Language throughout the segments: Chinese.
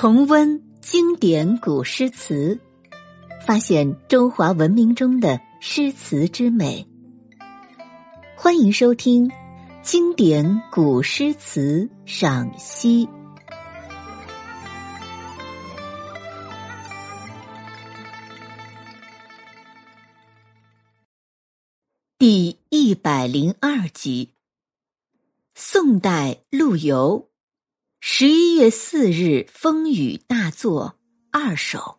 重温经典古诗词，发现中华文明中的诗词之美。欢迎收听《经典古诗词赏析》第一百零二集。宋代陆游。十一月四日风雨大作二首。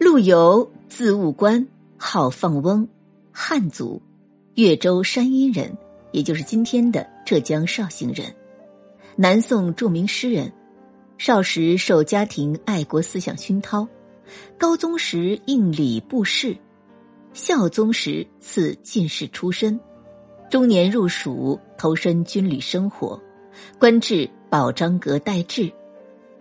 陆游，字务观，号放翁，汉族，越州山阴人，也就是今天的浙江绍兴人，南宋著名诗人。少时受家庭爱国思想熏陶，高宗时应礼部侍。孝宗时赐进士出身，中年入蜀，投身军旅生活，官至保章阁待制。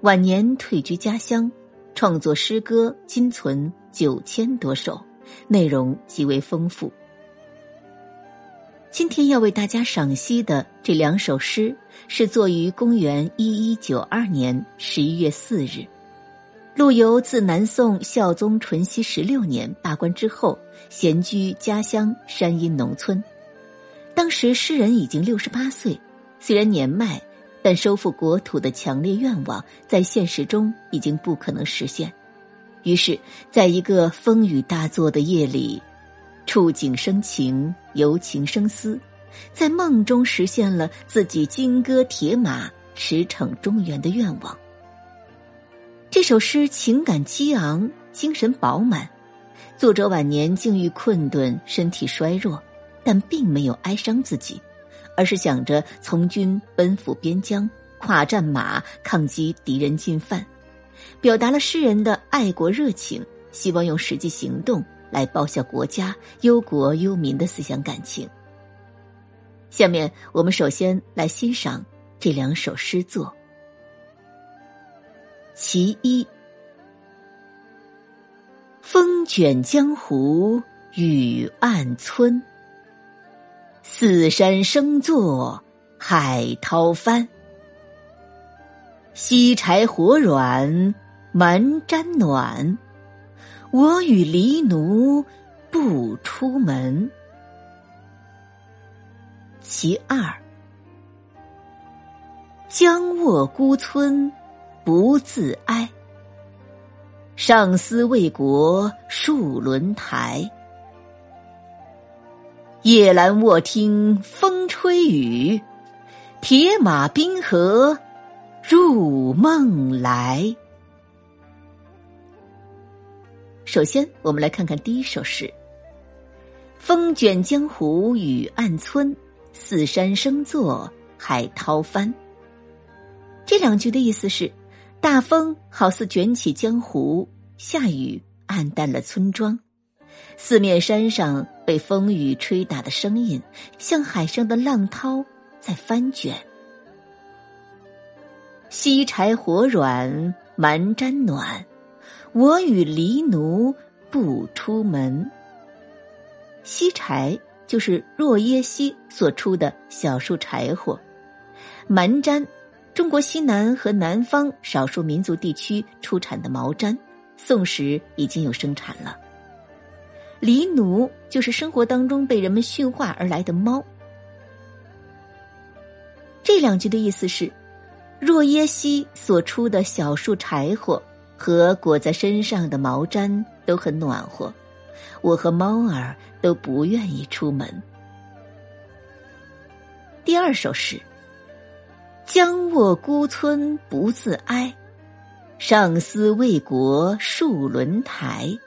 晚年退居家乡，创作诗歌今存九千多首，内容极为丰富。今天要为大家赏析的这两首诗，是作于公元一一九二年十一月四日。陆游自南宋孝宗淳熙十六年罢官之后，闲居家乡山阴农村。当时诗人已经六十八岁，虽然年迈，但收复国土的强烈愿望在现实中已经不可能实现。于是，在一个风雨大作的夜里，触景生情，由情生思，在梦中实现了自己金戈铁马驰骋中原的愿望。这首诗情感激昂，精神饱满。作者晚年境遇困顿，身体衰弱，但并没有哀伤自己，而是想着从军奔赴边疆，跨战马抗击敌人进犯，表达了诗人的爱国热情，希望用实际行动来报效国家、忧国忧民的思想感情。下面我们首先来欣赏这两首诗作。其一，风卷江湖雨暗村，四山声作海涛翻。西柴火软蛮毡暖，我与黎奴不出门。其二，江卧孤村。不自哀，上思为国戍轮台。夜阑卧听风吹雨，铁马冰河入梦来。首先，我们来看看第一首诗：“风卷江湖雨暗村，四山声作海涛翻。”这两句的意思是。大风好似卷起江湖，下雨暗淡了村庄，四面山上被风雨吹打的声音，像海上的浪涛在翻卷。西柴火软蛮毡暖，我与黎奴不出门。西柴就是若耶溪所出的小树柴火，蛮毡。中国西南和南方少数民族地区出产的毛毡，宋时已经有生产了。黎奴就是生活当中被人们驯化而来的猫。这两句的意思是：若耶溪所出的小树柴火和裹在身上的毛毡都很暖和，我和猫儿都不愿意出门。第二首诗。僵卧孤村不自哀，上思为国戍轮台。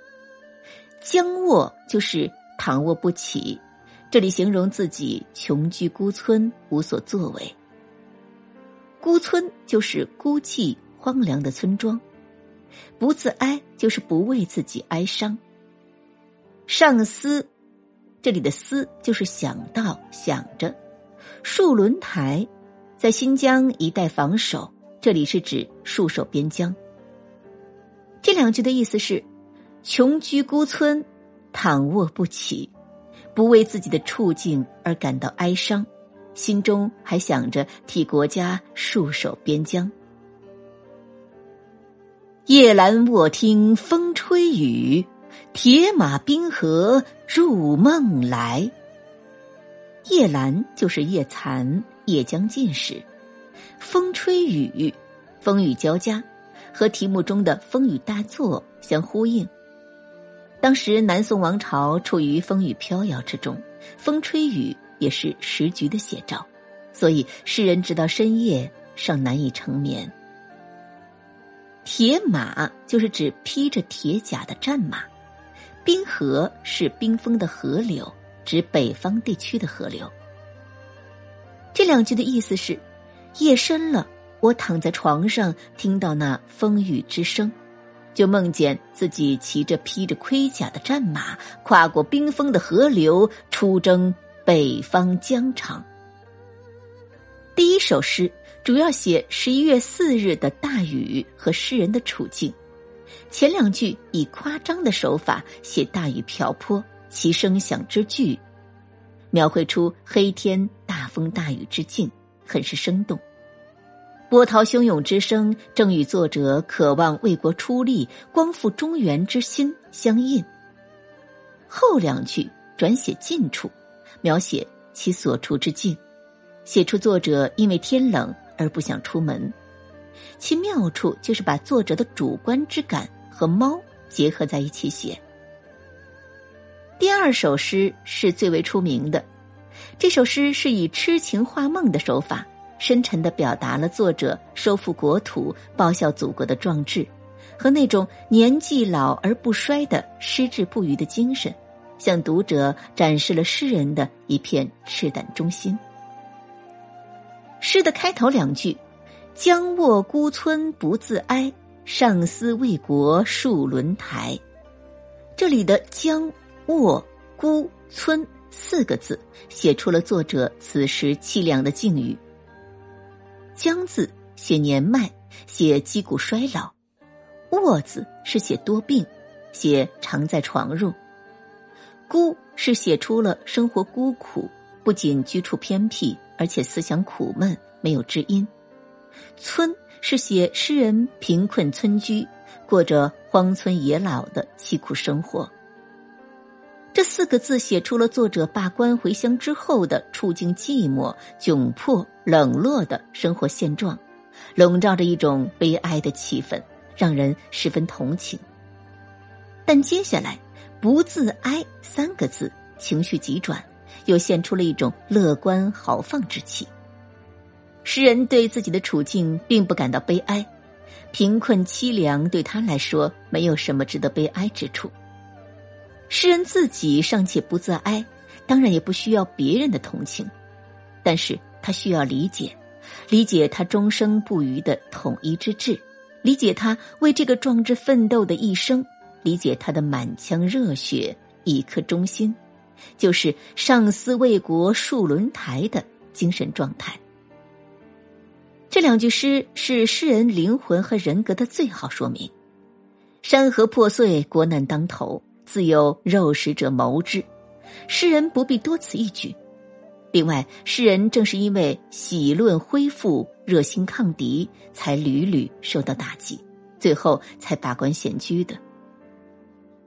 僵卧就是躺卧不起，这里形容自己穷居孤村，无所作为。孤村就是孤寂荒凉的村庄，不自哀就是不为自己哀伤。上思，这里的思就是想到想着，戍轮台。在新疆一带防守，这里是指戍守边疆。这两句的意思是：穷居孤村，躺卧不起，不为自己的处境而感到哀伤，心中还想着替国家戍守边疆。夜阑卧听风吹雨，铁马冰河入梦来。夜阑就是夜残，也将近时。风吹雨，风雨交加，和题目中的风雨大作相呼应。当时南宋王朝处于风雨飘摇之中，风吹雨也是时局的写照，所以世人直到深夜尚难以成眠。铁马就是指披着铁甲的战马，冰河是冰封的河流，指北方地区的河流。这两句的意思是：夜深了，我躺在床上，听到那风雨之声。就梦见自己骑着披着盔甲的战马，跨过冰封的河流，出征北方疆场。第一首诗主要写十一月四日的大雨和诗人的处境，前两句以夸张的手法写大雨瓢泼，其声响之巨，描绘出黑天大风大雨之境，很是生动。波涛汹涌之声，正与作者渴望为国出力、光复中原之心相应。后两句转写近处，描写其所处之境，写出作者因为天冷而不想出门。其妙处就是把作者的主观之感和猫结合在一起写。第二首诗是最为出名的，这首诗是以痴情画梦的手法。深沉的表达了作者收复国土、报效祖国的壮志，和那种年纪老而不衰的矢志不渝的精神，向读者展示了诗人的一片赤胆忠心。诗的开头两句：“将卧孤村不自哀，上思为国戍轮台。”这里的“将卧孤村”四个字，写出了作者此时凄凉的境遇。将字写年迈，写肌骨衰老；卧字是写多病，写常在床褥；孤是写出了生活孤苦，不仅居处偏僻，而且思想苦闷，没有知音；村是写诗人贫困村居，过着荒村野老的凄苦生活。这四个字写出了作者罢官回乡之后的处境寂寞、窘迫、冷落的生活现状，笼罩着一种悲哀的气氛，让人十分同情。但接下来“不自哀”三个字，情绪急转，又现出了一种乐观豪放之气。诗人对自己的处境并不感到悲哀，贫困凄凉对他来说没有什么值得悲哀之处。诗人自己尚且不自哀，当然也不需要别人的同情，但是他需要理解，理解他终生不渝的统一之志，理解他为这个壮志奋斗的一生，理解他的满腔热血、一颗忠心，就是上思为国戍轮台的精神状态。这两句诗是诗人灵魂和人格的最好说明。山河破碎，国难当头。自有肉食者谋之，诗人不必多此一举。另外，诗人正是因为喜论恢复、热心抗敌，才屡屡受到打击，最后才罢官闲居的。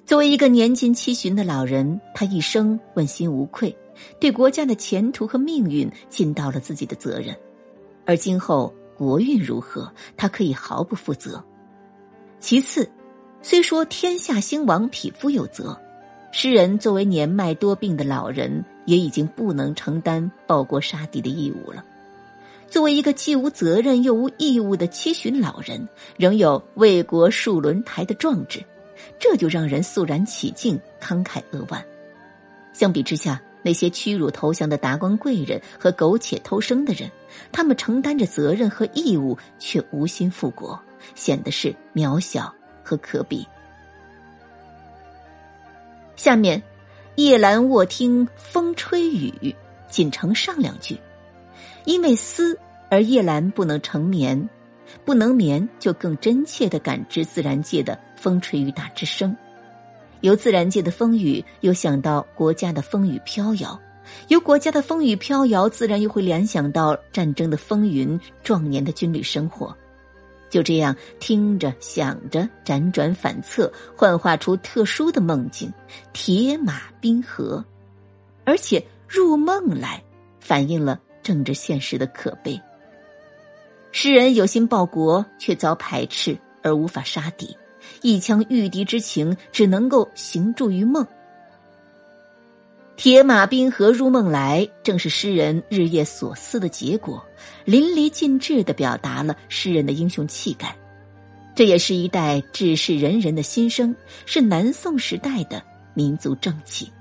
作为一个年近七旬的老人，他一生问心无愧，对国家的前途和命运尽到了自己的责任。而今后国运如何，他可以毫不负责。其次。虽说天下兴亡，匹夫有责，诗人作为年迈多病的老人，也已经不能承担报国杀敌的义务了。作为一个既无责任又无义务的七旬老人，仍有为国戍轮台的壮志，这就让人肃然起敬，慷慨扼腕。相比之下，那些屈辱投降的达官贵人和苟且偷生的人，他们承担着责任和义务，却无心复国，显得是渺小。和可比。下面，夜阑卧听风吹雨，仅成上两句。因为思而夜阑不能成眠，不能眠就更真切的感知自然界的风吹雨打之声。由自然界的风雨又想到国家的风雨飘摇，由国家的风雨飘摇，自然又会联想到战争的风云、壮年的军旅生活。就这样听着想着，辗转反侧，幻化出特殊的梦境——铁马冰河，而且入梦来，反映了政治现实的可悲。诗人有心报国，却遭排斥而无法杀敌，一腔御敌之情只能够行驻于梦。铁马冰河入梦来，正是诗人日夜所思的结果，淋漓尽致的表达了诗人的英雄气概。这也是一代志士仁人的心声，是南宋时代的民族正气。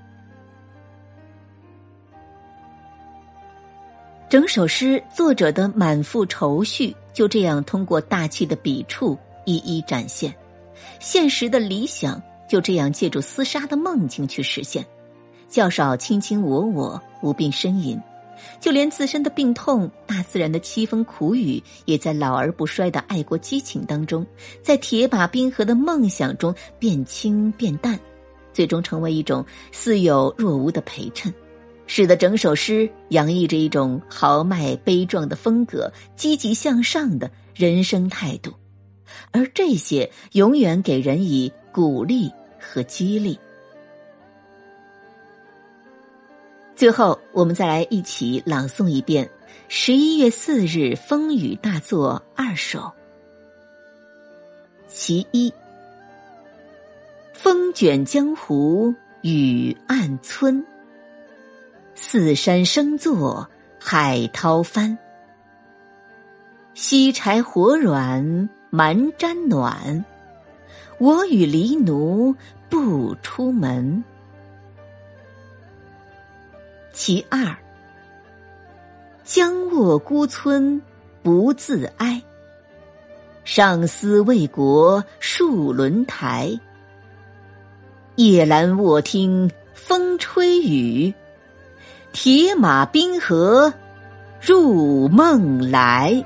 整首诗作者的满腹愁绪，就这样通过大气的笔触一一展现；现实的理想，就这样借助厮杀的梦境去实现。较少卿卿我我，无病呻吟，就连自身的病痛、大自然的凄风苦雨，也在老而不衰的爱国激情当中，在铁马冰河的梦想中变轻变淡，最终成为一种似有若无的陪衬，使得整首诗洋溢着一种豪迈悲壮的风格，积极向上的人生态度，而这些永远给人以鼓励和激励。最后，我们再来一起朗诵一遍《十一月四日风雨大作二首》。其一：风卷江湖雨暗村，四山生作海涛翻。西柴火软蛮毡暖，我与黎奴不出门。其二，将卧孤村不自哀，上思为国戍轮台。夜阑卧听风吹雨，铁马冰河入梦来。